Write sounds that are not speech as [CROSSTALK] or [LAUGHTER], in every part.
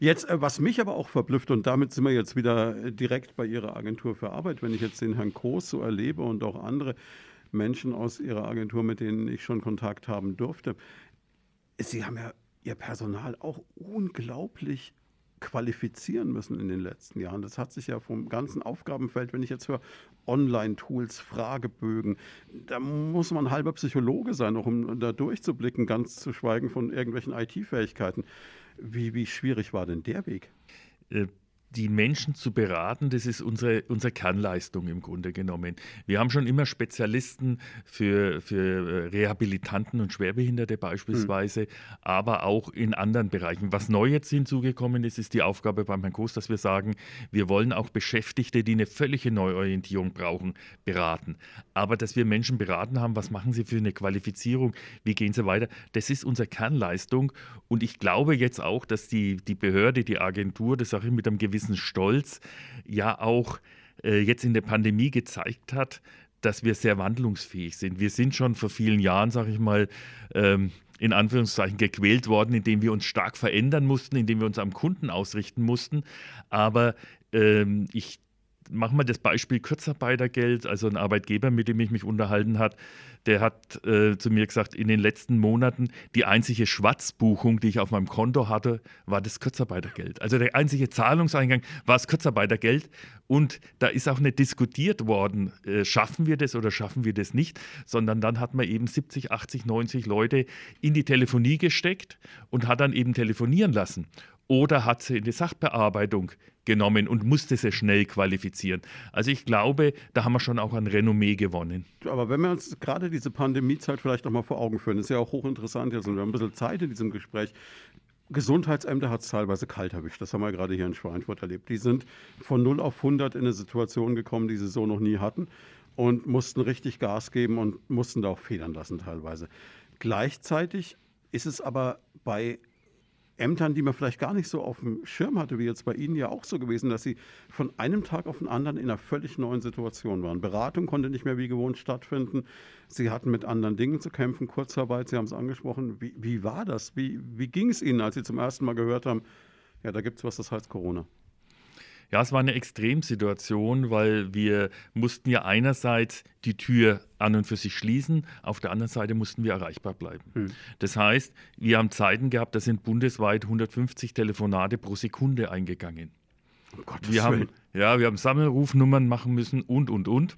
Jetzt, äh, was mich aber auch verblüfft, und damit sind wir jetzt wieder äh, direkt bei Ihrer Agentur für Arbeit, wenn ich jetzt den Herrn Groß so erlebe und auch andere Menschen aus Ihrer Agentur, mit denen ich schon Kontakt haben durfte. Sie haben ja Ihr Personal auch unglaublich qualifizieren müssen in den letzten Jahren. Das hat sich ja vom ganzen Aufgabenfeld, wenn ich jetzt höre, Online-Tools, Fragebögen, da muss man halber Psychologe sein, auch um da durchzublicken, ganz zu schweigen von irgendwelchen IT-Fähigkeiten. Wie, wie schwierig war denn der Weg? Die Menschen zu beraten, das ist unsere, unsere Kernleistung im Grunde genommen. Wir haben schon immer Spezialisten für, für äh, Rehabilitanten und Schwerbehinderte beispielsweise, hm. aber auch in anderen Bereichen. Was neu jetzt hinzugekommen ist, ist die Aufgabe beim Herrn Koos, dass wir sagen, wir wollen auch Beschäftigte, die eine völlige Neuorientierung brauchen, beraten. Aber dass wir Menschen beraten haben, was machen sie für eine Qualifizierung, wie gehen sie weiter, das ist unsere Kernleistung. Und ich glaube jetzt auch, dass die, die Behörde, die Agentur, das sage ich mit einem gewissen gewissen Stolz ja auch äh, jetzt in der Pandemie gezeigt hat, dass wir sehr wandlungsfähig sind. Wir sind schon vor vielen Jahren, sage ich mal, ähm, in Anführungszeichen gequält worden, indem wir uns stark verändern mussten, indem wir uns am Kunden ausrichten mussten. Aber ähm, ich mache mal das Beispiel Kurzarbeitergeld. Also ein Arbeitgeber, mit dem ich mich unterhalten habe, der hat äh, zu mir gesagt, in den letzten Monaten die einzige Schwarzbuchung, die ich auf meinem Konto hatte, war das Kurzarbeitergeld. Also der einzige Zahlungseingang war das Kurzarbeitergeld. Und da ist auch nicht diskutiert worden, äh, schaffen wir das oder schaffen wir das nicht, sondern dann hat man eben 70, 80, 90 Leute in die Telefonie gesteckt und hat dann eben telefonieren lassen oder hat sie in die Sachbearbeitung genommen und musste sie schnell qualifizieren. Also ich glaube, da haben wir schon auch ein Renommee gewonnen. Aber wenn wir uns gerade diese Pandemiezeit vielleicht noch mal vor Augen führen, ist ja auch hochinteressant jetzt und wir haben ein bisschen Zeit in diesem Gespräch. Gesundheitsämter hat es teilweise kalt erwischt. Das haben wir gerade hier in Schweinfurt erlebt. Die sind von 0 auf 100 in eine Situation gekommen, die sie so noch nie hatten und mussten richtig Gas geben und mussten da auch federn lassen teilweise. Gleichzeitig ist es aber bei Ämtern, die man vielleicht gar nicht so auf dem Schirm hatte, wie jetzt bei Ihnen ja auch so gewesen, dass Sie von einem Tag auf den anderen in einer völlig neuen Situation waren. Beratung konnte nicht mehr wie gewohnt stattfinden. Sie hatten mit anderen Dingen zu kämpfen, Kurzarbeit, Sie haben es angesprochen. Wie, wie war das? Wie, wie ging es Ihnen, als Sie zum ersten Mal gehört haben, ja, da gibt es was, das heißt Corona? Ja, es war eine Extremsituation, weil wir mussten ja einerseits die Tür an und für sich schließen, auf der anderen Seite mussten wir erreichbar bleiben. Hm. Das heißt, wir haben Zeiten gehabt, da sind bundesweit 150 Telefonate pro Sekunde eingegangen. Um Gottes wir haben, ja, wir haben Sammelrufnummern machen müssen und, und, und.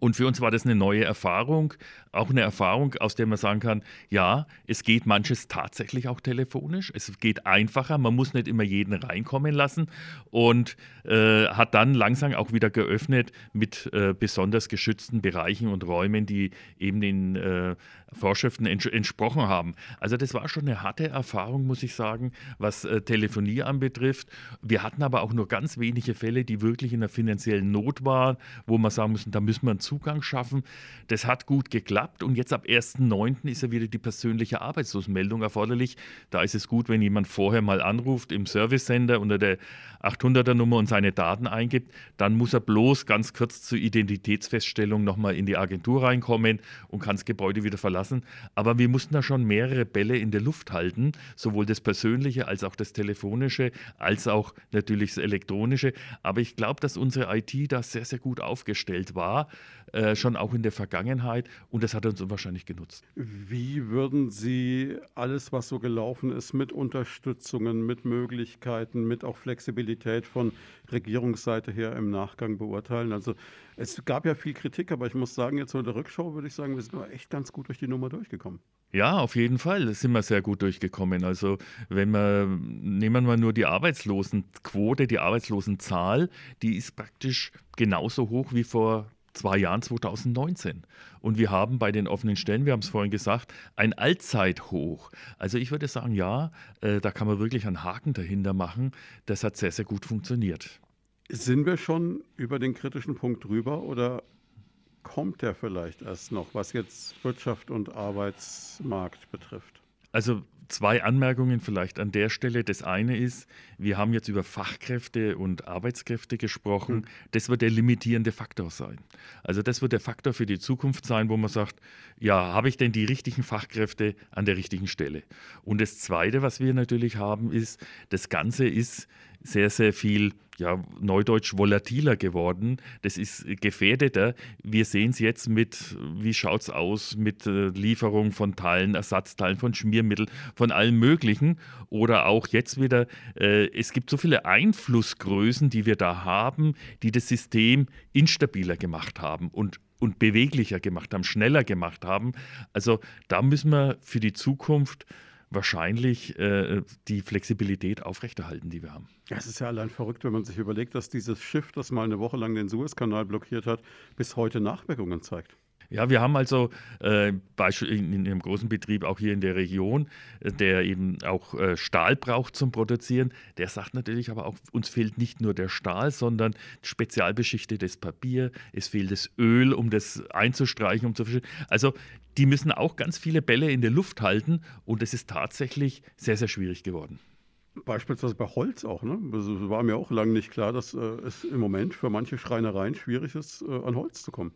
Und für uns war das eine neue Erfahrung, auch eine Erfahrung, aus der man sagen kann, ja, es geht manches tatsächlich auch telefonisch, es geht einfacher, man muss nicht immer jeden reinkommen lassen und äh, hat dann langsam auch wieder geöffnet mit äh, besonders geschützten Bereichen und Räumen, die eben den äh, Vorschriften ents entsprochen haben. Also das war schon eine harte Erfahrung, muss ich sagen, was äh, Telefonie anbetrifft. Wir hatten aber auch nur ganz wenige Fälle, die wirklich in einer finanziellen Not waren, wo man sagen müssen, da müssen wir einen Zugang schaffen. Das hat gut geklappt und jetzt ab 1.9. ist ja wieder die persönliche Arbeitslosenmeldung erforderlich. Da ist es gut, wenn jemand vorher mal anruft im Service Center unter der 800er Nummer und seine Daten eingibt, dann muss er bloß ganz kurz zur Identitätsfeststellung nochmal in die Agentur reinkommen und kann das Gebäude wieder verlassen. Aber wir mussten da schon mehrere Bälle in der Luft halten, sowohl das Persönliche als auch das Telefonische, als auch natürlich das Elektronische. Aber ich glaube, dass unsere IT da sehr, sehr gut aufgestellt war, äh, schon auch in der Vergangenheit und das hat uns unwahrscheinlich genutzt. Wie würden Sie alles, was so gelaufen ist, mit Unterstützungen, mit Möglichkeiten, mit auch Flexibilität von Regierungsseite her im Nachgang beurteilen? Also es gab ja viel Kritik, aber ich muss sagen, jetzt so in der Rückschau würde ich sagen, wir sind echt ganz gut durch die Nummer durchgekommen. Ja, auf jeden Fall sind wir sehr gut durchgekommen. Also wenn wir, nehmen wir nur die Arbeitslosenquote, die Arbeitslosenzahl, die ist praktisch genauso hoch wie vor zwei Jahren 2019. Und wir haben bei den offenen Stellen, wir haben es vorhin gesagt, ein Allzeithoch. Also ich würde sagen, ja, äh, da kann man wirklich einen Haken dahinter machen. Das hat sehr, sehr gut funktioniert. Sind wir schon über den kritischen Punkt drüber oder kommt der vielleicht erst noch, was jetzt Wirtschaft und Arbeitsmarkt betrifft? Also Zwei Anmerkungen vielleicht an der Stelle. Das eine ist, wir haben jetzt über Fachkräfte und Arbeitskräfte gesprochen. Mhm. Das wird der limitierende Faktor sein. Also das wird der Faktor für die Zukunft sein, wo man sagt, ja, habe ich denn die richtigen Fachkräfte an der richtigen Stelle? Und das Zweite, was wir natürlich haben, ist, das Ganze ist sehr, sehr viel, ja, neudeutsch volatiler geworden. Das ist gefährdeter. Wir sehen es jetzt mit, wie schaut es aus mit äh, Lieferung von Teilen, Ersatzteilen, von Schmiermitteln, von allem Möglichen. Oder auch jetzt wieder, äh, es gibt so viele Einflussgrößen, die wir da haben, die das System instabiler gemacht haben und und beweglicher gemacht haben, schneller gemacht haben. Also da müssen wir für die Zukunft wahrscheinlich äh, die Flexibilität aufrechterhalten, die wir haben. Es ist ja allein verrückt, wenn man sich überlegt, dass dieses Schiff, das mal eine Woche lang den Suezkanal blockiert hat, bis heute Nachwirkungen zeigt. Ja, wir haben also äh, in, in einem großen Betrieb auch hier in der Region, äh, der eben auch äh, Stahl braucht zum Produzieren. Der sagt natürlich aber auch, uns fehlt nicht nur der Stahl, sondern spezialbeschichtetes Papier, es fehlt das Öl, um das einzustreichen, um zu Also die müssen auch ganz viele Bälle in der Luft halten und es ist tatsächlich sehr, sehr schwierig geworden. Beispielsweise bei Holz auch. Ne? Also es war mir auch lange nicht klar, dass äh, es im Moment für manche Schreinereien schwierig ist, äh, an Holz zu kommen.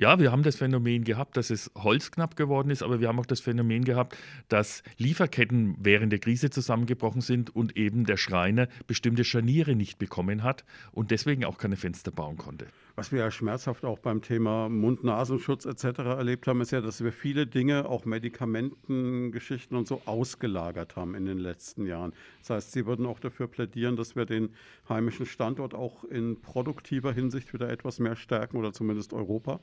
Ja, wir haben das Phänomen gehabt, dass es holzknapp geworden ist, aber wir haben auch das Phänomen gehabt, dass Lieferketten während der Krise zusammengebrochen sind und eben der Schreiner bestimmte Scharniere nicht bekommen hat und deswegen auch keine Fenster bauen konnte. Was wir ja schmerzhaft auch beim Thema Mund-Nasenschutz etc. erlebt haben, ist ja, dass wir viele Dinge, auch Medikamentengeschichten und so ausgelagert haben in den letzten Jahren. Das heißt, Sie würden auch dafür plädieren, dass wir den heimischen Standort auch in produktiver Hinsicht wieder etwas mehr stärken oder zumindest Europa?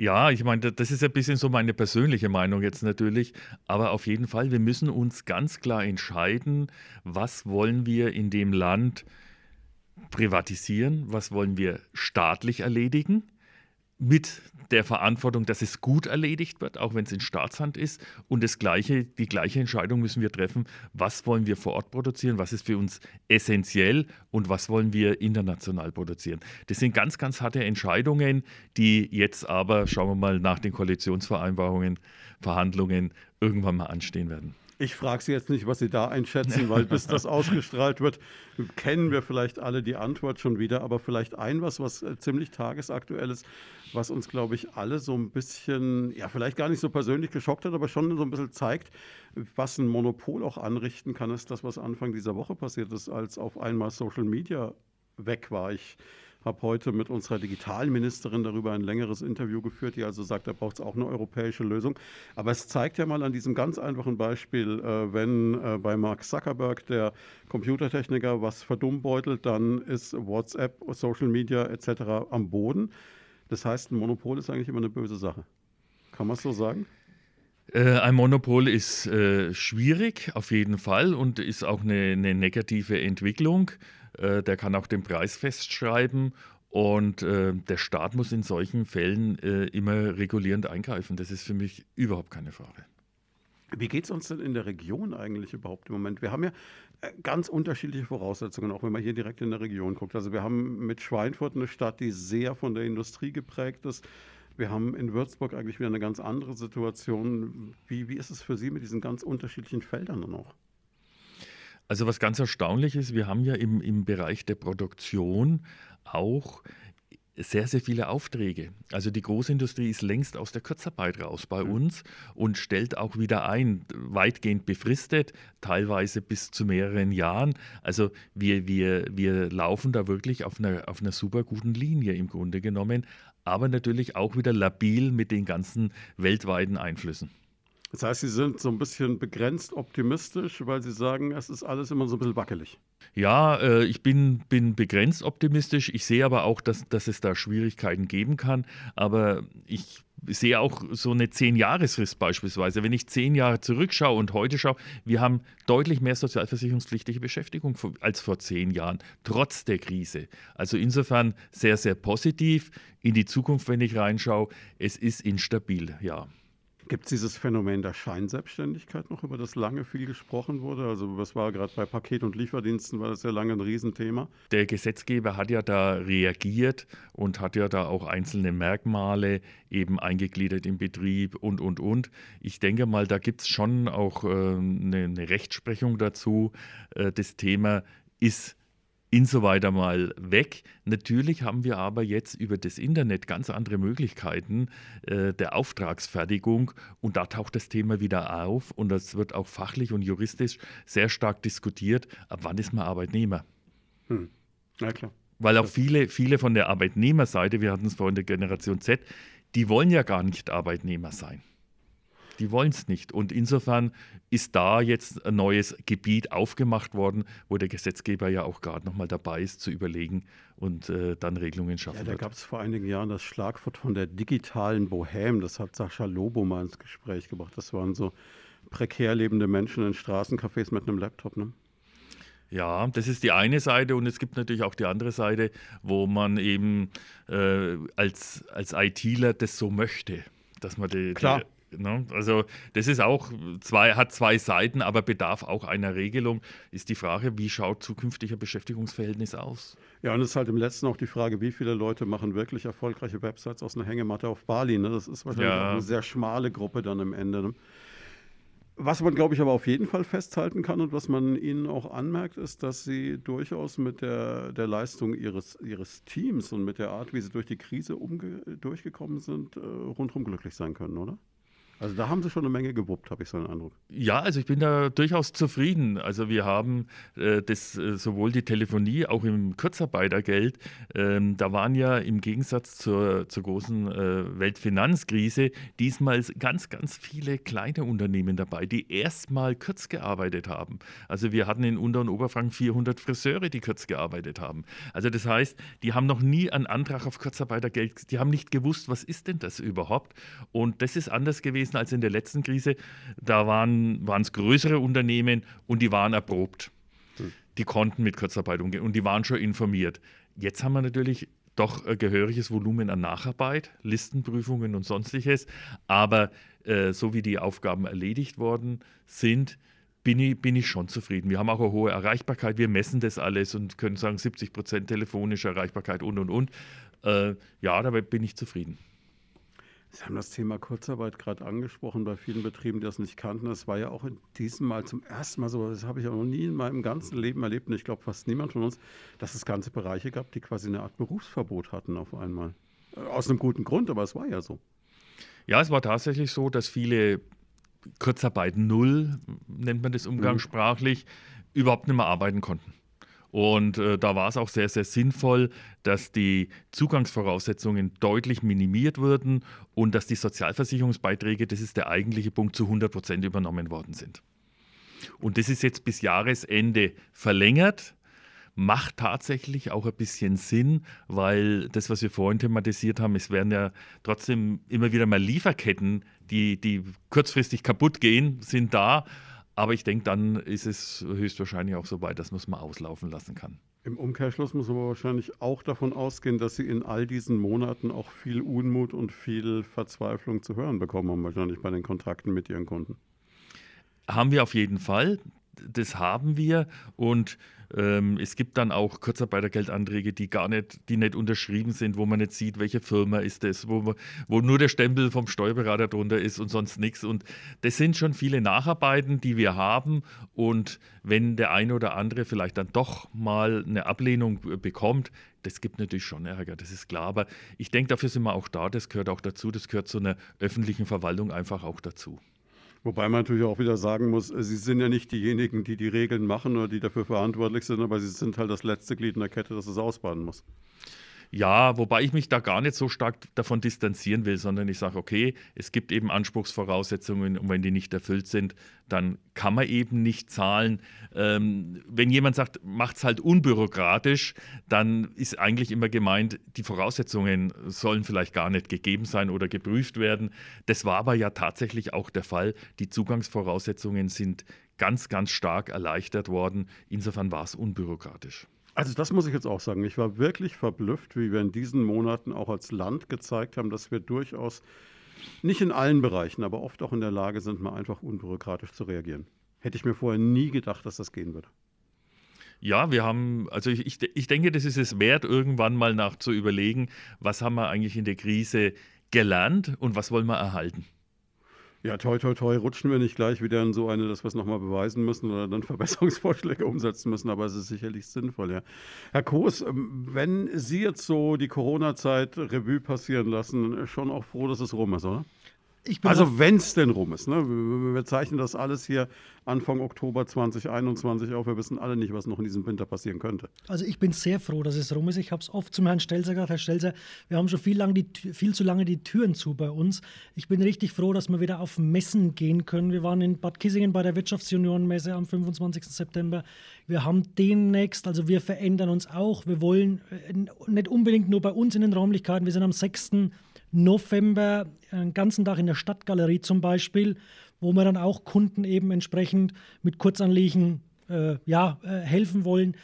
Ja, ich meine, das ist ein bisschen so meine persönliche Meinung jetzt natürlich, aber auf jeden Fall, wir müssen uns ganz klar entscheiden, was wollen wir in dem Land privatisieren, was wollen wir staatlich erledigen mit der Verantwortung, dass es gut erledigt wird, auch wenn es in Staatshand ist. Und das gleiche, die gleiche Entscheidung müssen wir treffen, was wollen wir vor Ort produzieren, was ist für uns essentiell und was wollen wir international produzieren. Das sind ganz, ganz harte Entscheidungen, die jetzt aber, schauen wir mal, nach den Koalitionsvereinbarungen, Verhandlungen irgendwann mal anstehen werden. Ich frage Sie jetzt nicht, was Sie da einschätzen, [LAUGHS] weil bis das ausgestrahlt wird, kennen wir vielleicht alle die Antwort schon wieder. Aber vielleicht ein was, was äh, ziemlich tagesaktuell ist, was uns, glaube ich, alle so ein bisschen, ja, vielleicht gar nicht so persönlich geschockt hat, aber schon so ein bisschen zeigt, was ein Monopol auch anrichten kann, ist das, was Anfang dieser Woche passiert ist, als auf einmal Social Media weg war. Ich habe heute mit unserer Digitalministerin darüber ein längeres Interview geführt, die also sagt, da braucht es auch eine europäische Lösung. Aber es zeigt ja mal an diesem ganz einfachen Beispiel, äh, wenn äh, bei Mark Zuckerberg, der Computertechniker, was verdummbeutelt, dann ist WhatsApp, Social Media etc. am Boden. Das heißt, ein Monopol ist eigentlich immer eine böse Sache. Kann man es so sagen? Äh, ein Monopol ist äh, schwierig, auf jeden Fall, und ist auch eine, eine negative Entwicklung. Äh, der kann auch den Preis festschreiben und äh, der Staat muss in solchen Fällen äh, immer regulierend eingreifen. Das ist für mich überhaupt keine Frage. Wie geht es uns denn in der Region eigentlich überhaupt im Moment? Wir haben ja äh, ganz unterschiedliche Voraussetzungen, auch wenn man hier direkt in der Region guckt. Also wir haben mit Schweinfurt eine Stadt, die sehr von der Industrie geprägt ist. Wir haben in Würzburg eigentlich wieder eine ganz andere Situation. Wie, wie ist es für Sie mit diesen ganz unterschiedlichen Feldern auch? Also was ganz erstaunlich ist, wir haben ja im, im Bereich der Produktion auch sehr, sehr viele Aufträge. Also die Großindustrie ist längst aus der Kurzarbeit raus bei mhm. uns und stellt auch wieder ein, weitgehend befristet, teilweise bis zu mehreren Jahren. Also wir, wir, wir laufen da wirklich auf einer, auf einer super guten Linie im Grunde genommen, aber natürlich auch wieder labil mit den ganzen weltweiten Einflüssen. Das heißt, Sie sind so ein bisschen begrenzt optimistisch, weil Sie sagen, es ist alles immer so ein bisschen wackelig. Ja, äh, ich bin, bin begrenzt optimistisch. Ich sehe aber auch, dass, dass es da Schwierigkeiten geben kann. Aber ich sehe auch so eine Zehn-Jahres-Frist beispielsweise. Wenn ich zehn Jahre zurückschaue und heute schaue, wir haben deutlich mehr sozialversicherungspflichtige Beschäftigung als vor zehn Jahren, trotz der Krise. Also insofern sehr, sehr positiv in die Zukunft, wenn ich reinschaue. Es ist instabil, ja. Gibt es dieses Phänomen der Scheinselbstständigkeit noch, über das lange viel gesprochen wurde? Also was war gerade bei Paket- und Lieferdiensten, war das ja lange ein Riesenthema. Der Gesetzgeber hat ja da reagiert und hat ja da auch einzelne Merkmale eben eingegliedert im Betrieb und, und, und. Ich denke mal, da gibt es schon auch äh, eine, eine, Rechtsprechung dazu. Äh, das Thema ist insoweit einmal weg. Natürlich haben wir aber jetzt über das Internet ganz andere Möglichkeiten äh, der Auftragsfertigung und da taucht das Thema wieder auf und das wird auch fachlich und juristisch sehr stark diskutiert. Ab wann ist man Arbeitnehmer? Hm. Ja, klar. Weil auch viele, viele von der Arbeitnehmerseite, wir hatten es vorhin der Generation Z, die wollen ja gar nicht Arbeitnehmer sein die wollen es nicht. Und insofern ist da jetzt ein neues Gebiet aufgemacht worden, wo der Gesetzgeber ja auch gerade nochmal dabei ist, zu überlegen und äh, dann Regelungen schaffen ja, da gab es vor einigen Jahren das Schlagwort von der digitalen Bohème. Das hat Sascha Lobo mal ins Gespräch gebracht. Das waren so prekär lebende Menschen in Straßencafés mit einem Laptop. Ne? Ja, das ist die eine Seite und es gibt natürlich auch die andere Seite, wo man eben äh, als, als ITler das so möchte, dass man die, Klar. Ne? Also das ist auch zwei, hat zwei Seiten, aber bedarf auch einer Regelung. Ist die Frage, wie schaut zukünftiger Beschäftigungsverhältnis aus? Ja, und es ist halt im letzten auch die Frage, wie viele Leute machen wirklich erfolgreiche Websites aus einer Hängematte auf Bali. Ne? Das ist wahrscheinlich ja. eine sehr schmale Gruppe dann am Ende. Ne? Was man, glaube ich, aber auf jeden Fall festhalten kann und was man ihnen auch anmerkt, ist, dass sie durchaus mit der, der Leistung ihres, ihres Teams und mit der Art, wie sie durch die Krise durchgekommen sind, äh, rundherum glücklich sein können, oder? Also da haben sie schon eine Menge gewuppt, habe ich so einen Eindruck. Ja, also ich bin da durchaus zufrieden. Also wir haben äh, das äh, sowohl die Telefonie, auch im Kurzarbeitergeld, ähm, da waren ja im Gegensatz zur, zur großen äh, Weltfinanzkrise diesmal ganz, ganz viele kleine Unternehmen dabei, die erstmal kurz gearbeitet haben. Also wir hatten in Unter- und Oberfranken 400 Friseure, die kurz gearbeitet haben. Also das heißt, die haben noch nie einen Antrag auf Kurzarbeitergeld, die haben nicht gewusst, was ist denn das überhaupt? Und das ist anders gewesen gewesen als in der letzten Krise. Da waren es größere Unternehmen und die waren erprobt. Hm. Die konnten mit Kurzarbeit umgehen und die waren schon informiert. Jetzt haben wir natürlich doch ein gehöriges Volumen an Nacharbeit, Listenprüfungen und sonstiges. Aber äh, so wie die Aufgaben erledigt worden sind, bin ich, bin ich schon zufrieden. Wir haben auch eine hohe Erreichbarkeit. Wir messen das alles und können sagen 70 Prozent telefonische Erreichbarkeit und und und. Äh, ja, dabei bin ich zufrieden. Sie haben das Thema Kurzarbeit gerade angesprochen bei vielen Betrieben, die das nicht kannten. Das war ja auch in diesem Mal zum ersten Mal so, das habe ich auch noch nie in meinem ganzen Leben erlebt und ich glaube fast niemand von uns, dass es ganze Bereiche gab, die quasi eine Art Berufsverbot hatten auf einmal. Aus einem guten Grund, aber es war ja so. Ja, es war tatsächlich so, dass viele Kurzarbeit Null, nennt man das umgangssprachlich, mhm. überhaupt nicht mehr arbeiten konnten. Und äh, da war es auch sehr, sehr sinnvoll, dass die Zugangsvoraussetzungen deutlich minimiert wurden und dass die Sozialversicherungsbeiträge, das ist der eigentliche Punkt, zu 100 Prozent übernommen worden sind. Und das ist jetzt bis Jahresende verlängert macht tatsächlich auch ein bisschen Sinn, weil das, was wir vorhin thematisiert haben, es werden ja trotzdem immer wieder mal Lieferketten, die, die kurzfristig kaputt gehen, sind da. Aber ich denke, dann ist es höchstwahrscheinlich auch so weit, dass man es mal auslaufen lassen kann. Im Umkehrschluss muss man wahrscheinlich auch davon ausgehen, dass Sie in all diesen Monaten auch viel Unmut und viel Verzweiflung zu hören bekommen haben, wahrscheinlich bei den Kontrakten mit Ihren Kunden. Haben wir auf jeden Fall. Das haben wir. Und ähm, es gibt dann auch Kurzarbeitergeldanträge, die gar nicht, die nicht unterschrieben sind, wo man nicht sieht, welche Firma ist das, wo, wo nur der Stempel vom Steuerberater drunter ist und sonst nichts. Und das sind schon viele Nacharbeiten, die wir haben. Und wenn der eine oder andere vielleicht dann doch mal eine Ablehnung bekommt, das gibt natürlich schon Ärger, das ist klar. Aber ich denke, dafür sind wir auch da. Das gehört auch dazu. Das gehört zu einer öffentlichen Verwaltung einfach auch dazu. Wobei man natürlich auch wieder sagen muss, äh, sie sind ja nicht diejenigen, die die Regeln machen oder die dafür verantwortlich sind, aber sie sind halt das letzte Glied in der Kette, das es ausbaden muss. Ja, wobei ich mich da gar nicht so stark davon distanzieren will, sondern ich sage, okay, es gibt eben Anspruchsvoraussetzungen und wenn die nicht erfüllt sind, dann kann man eben nicht zahlen. Ähm, wenn jemand sagt, macht es halt unbürokratisch, dann ist eigentlich immer gemeint, die Voraussetzungen sollen vielleicht gar nicht gegeben sein oder geprüft werden. Das war aber ja tatsächlich auch der Fall. Die Zugangsvoraussetzungen sind ganz, ganz stark erleichtert worden. Insofern war es unbürokratisch. Also das muss ich jetzt auch sagen. Ich war wirklich verblüfft, wie wir in diesen Monaten auch als Land gezeigt haben, dass wir durchaus nicht in allen Bereichen, aber oft auch in der Lage sind, mal einfach unbürokratisch zu reagieren. Hätte ich mir vorher nie gedacht, dass das gehen würde. Ja, wir haben, also ich, ich denke, das ist es wert, irgendwann mal nach zu überlegen, was haben wir eigentlich in der Krise gelernt und was wollen wir erhalten. Ja, toi, toi, toi, rutschen wir nicht gleich wieder in so eine, dass wir es nochmal beweisen müssen oder dann [LAUGHS] Verbesserungsvorschläge umsetzen müssen, aber es ist sicherlich sinnvoll, ja. Herr Koos, ähm, wenn Sie jetzt so die Corona-Zeit Revue passieren lassen, schon auch froh, dass es rum ist, oder? Also wenn es denn rum ist. Ne? Wir zeichnen das alles hier Anfang Oktober 2021 auf. Wir wissen alle nicht, was noch in diesem Winter passieren könnte. Also ich bin sehr froh, dass es rum ist. Ich habe es oft zum Herrn Stelzer gesagt, Herr Stelzer, wir haben schon viel, lang die, viel zu lange die Türen zu bei uns. Ich bin richtig froh, dass wir wieder auf Messen gehen können. Wir waren in Bad Kissingen bei der Wirtschaftsjuniorenmesse am 25. September. Wir haben demnächst, also wir verändern uns auch. Wir wollen äh, nicht unbedingt nur bei uns in den Räumlichkeiten. Wir sind am 6. November einen ganzen Tag in der Stadtgalerie zum Beispiel, wo wir dann auch Kunden eben entsprechend mit Kurzanliegen äh, ja, äh, helfen wollen.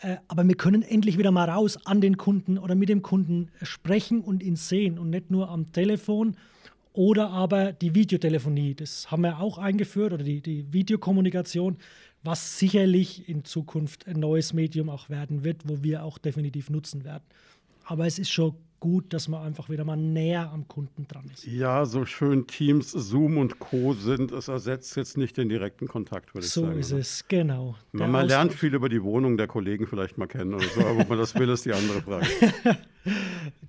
Äh, aber wir können endlich wieder mal raus an den Kunden oder mit dem Kunden sprechen und ihn sehen und nicht nur am Telefon oder aber die Videotelefonie. Das haben wir auch eingeführt oder die, die Videokommunikation, was sicherlich in Zukunft ein neues Medium auch werden wird, wo wir auch definitiv nutzen werden. Aber es ist schon gut, dass man einfach wieder mal näher am Kunden dran ist. Ja, so schön Teams, Zoom und Co. sind, es ersetzt jetzt nicht den direkten Kontakt, würde ich so sagen. So ist oder? es, genau. Man, man lernt viel über die Wohnung der Kollegen vielleicht mal kennen oder so, aber ob man das will, ist die andere Frage. [LAUGHS]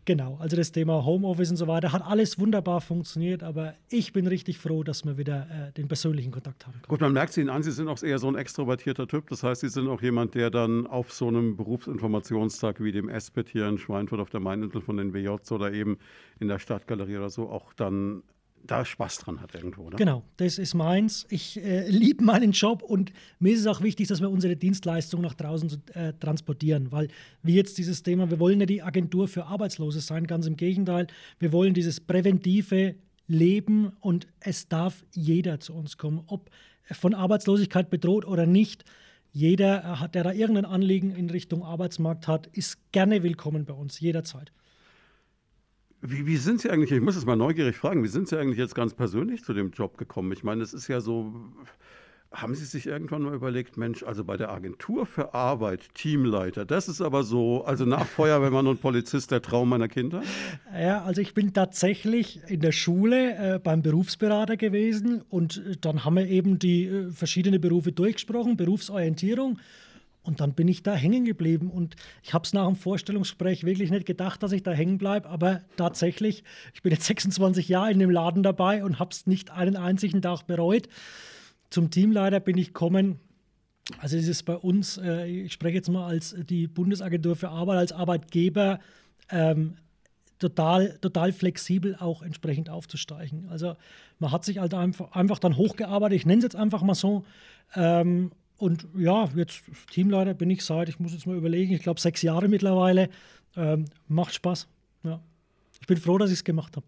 genau, also das Thema Homeoffice und so weiter hat alles wunderbar funktioniert, aber ich bin richtig froh, dass wir wieder äh, den persönlichen Kontakt haben. Gut, man merkt es Ihnen an, Sie sind auch eher so ein extrovertierter Typ. Das heißt, Sie sind auch jemand, der dann auf so einem Berufsinformationstag wie dem ESPET hier in Schweinfurt auf der Maininsel von den WJs oder eben in der Stadtgalerie oder so auch dann da Spaß dran hat irgendwo. Oder? Genau, das ist meins. Ich äh, liebe meinen Job und mir ist es auch wichtig, dass wir unsere Dienstleistung nach draußen äh, transportieren, weil wie jetzt dieses Thema, wir wollen ja die Agentur für Arbeitslose sein, ganz im Gegenteil. Wir wollen dieses präventive Leben und es darf jeder zu uns kommen, ob von Arbeitslosigkeit bedroht oder nicht. Jeder, äh, der da irgendein Anliegen in Richtung Arbeitsmarkt hat, ist gerne willkommen bei uns, jederzeit. Wie, wie sind Sie eigentlich, ich muss es mal neugierig fragen, wie sind Sie eigentlich jetzt ganz persönlich zu dem Job gekommen? Ich meine, es ist ja so, haben Sie sich irgendwann mal überlegt, Mensch, also bei der Agentur für Arbeit, Teamleiter, das ist aber so, also nach Feuerwehrmann und Polizist der Traum meiner Kinder? Ja, also ich bin tatsächlich in der Schule äh, beim Berufsberater gewesen und äh, dann haben wir eben die äh, verschiedenen Berufe durchgesprochen, Berufsorientierung. Und dann bin ich da hängen geblieben. Und ich habe es nach dem Vorstellungsgespräch wirklich nicht gedacht, dass ich da hängen bleibe. Aber tatsächlich, ich bin jetzt [LAUGHS] 26 Jahre in dem Laden dabei und habe es nicht einen einzigen Tag bereut. Zum Teamleiter bin ich gekommen. Also es ist bei uns, äh, ich spreche jetzt mal als die Bundesagentur für Arbeit, als Arbeitgeber, ähm, total, total flexibel auch entsprechend aufzusteigen. Also man hat sich halt einfach, einfach dann hochgearbeitet, ich nenne es jetzt einfach mal so, ähm, und ja, jetzt Teamleiter bin ich seit, ich muss jetzt mal überlegen, ich glaube sechs Jahre mittlerweile. Ähm, macht Spaß. Ja. Ich bin froh, dass ich es gemacht habe.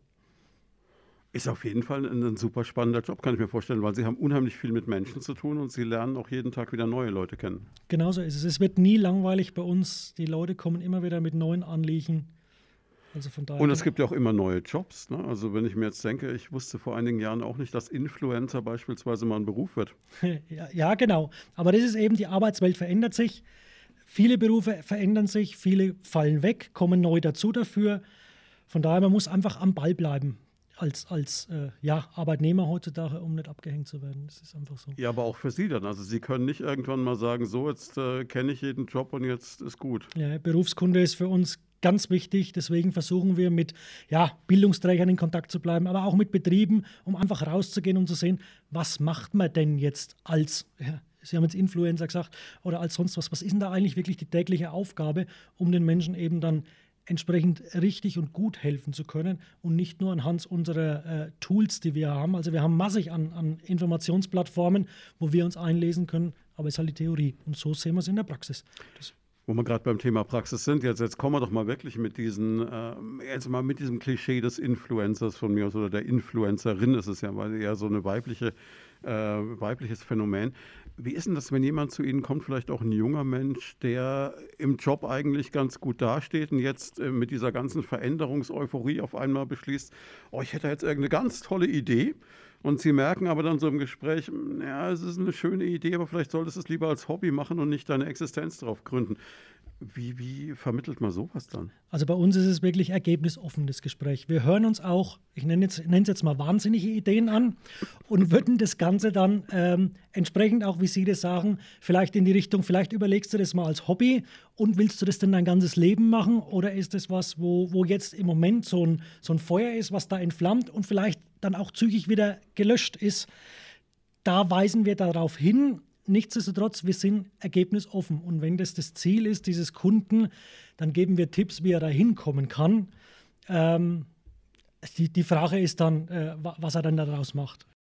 Ist auf jeden Fall ein, ein, super spannender Job, kann ich mir vorstellen, weil Sie haben unheimlich viel mit Menschen zu tun und Sie lernen auch jeden Tag wieder neue Leute kennen. Genauso ist es. Es wird nie langweilig bei uns. Die Leute kommen immer wieder mit neuen Anliegen. Also und es gibt ja auch immer neue Jobs. Ne? Also wenn ich mir jetzt denke, ich wusste vor einigen Jahren auch nicht, dass Influencer beispielsweise mal ein Beruf wird. [LAUGHS] Ja, ja, genau. Aber das ist eben, die Arbeitswelt verändert sich. Viele Berufe verändern sich, viele fallen weg, kommen neu dazu dafür. Von daher, man muss einfach am Ball bleiben als, als äh, ja, Arbeitnehmer heutzutage, um nicht abgehängt zu werden. Das ist einfach so. Ja, aber auch für Sie dann. Also Sie können nicht irgendwann mal sagen, so, jetzt äh, kenne ich jeden Job und jetzt ist gut. Ja, Berufskunde ist für uns ganz wichtig. Deswegen versuchen wir mit ja, Bildungsträgern in Kontakt zu bleiben, aber auch mit Betrieben, um einfach rauszugehen und zu sehen, was macht man denn jetzt als, ja, Sie haben jetzt Influencer gesagt, oder als sonst was. Was ist denn da eigentlich wirklich die tägliche Aufgabe, um den Menschen eben dann entsprechend richtig und gut helfen zu können und nicht nur anhand unserer äh, Tools, die wir haben. Also wir haben massig an, an Informationsplattformen, wo wir uns einlesen können, aber es ist halt die Theorie. Und so sehen wir es in der Praxis. Das wo wir gerade beim Thema Praxis sind, jetzt, jetzt kommen wir doch mal wirklich mit diesen, äh, jetzt mal mit diesem Klischee des Influencers von mir aus oder der Influencerin ist es ja, weil eher so eine weibliche, äh, weibliches Phänomen. Wie ist denn das, wenn jemand zu Ihnen kommt, vielleicht auch ein junger Mensch, der im Job eigentlich ganz gut dasteht und jetzt äh, mit dieser ganzen Veränderungseuphorie auf einmal beschließt, oh, ich hätte jetzt irgendeine ganz tolle Idee und Sie merken aber dann so im Gespräch, hm, ja, es ist eine schöne Idee, aber vielleicht solltest du es lieber als Hobby machen und nicht deine Existenz darauf gründen. Wie, wie vermittelt man sowas dann? Also bei uns ist es wirklich ergebnisoffen, das Gespräch. Wir hören uns auch, ich nenne es jetzt, jetzt mal wahnsinnige Ideen an und [LAUGHS] würden das Ganze dann ähm, entsprechend auch, wie Sie das sagen, vielleicht in die Richtung, vielleicht überlegst du das mal als Hobby und willst du das denn dein ganzes Leben machen oder ist das was, wo, wo jetzt im Moment so ein, so ein Feuer ist, was da entflammt und vielleicht dann auch zügig wieder gelöscht ist? Da weisen wir darauf hin, Nichtsdestotrotz, wir sind ergebnisoffen. Und wenn das das Ziel ist, dieses Kunden, dann geben wir Tipps, wie er da hinkommen kann. Ähm, die, die Frage ist dann, äh, was er dann daraus macht.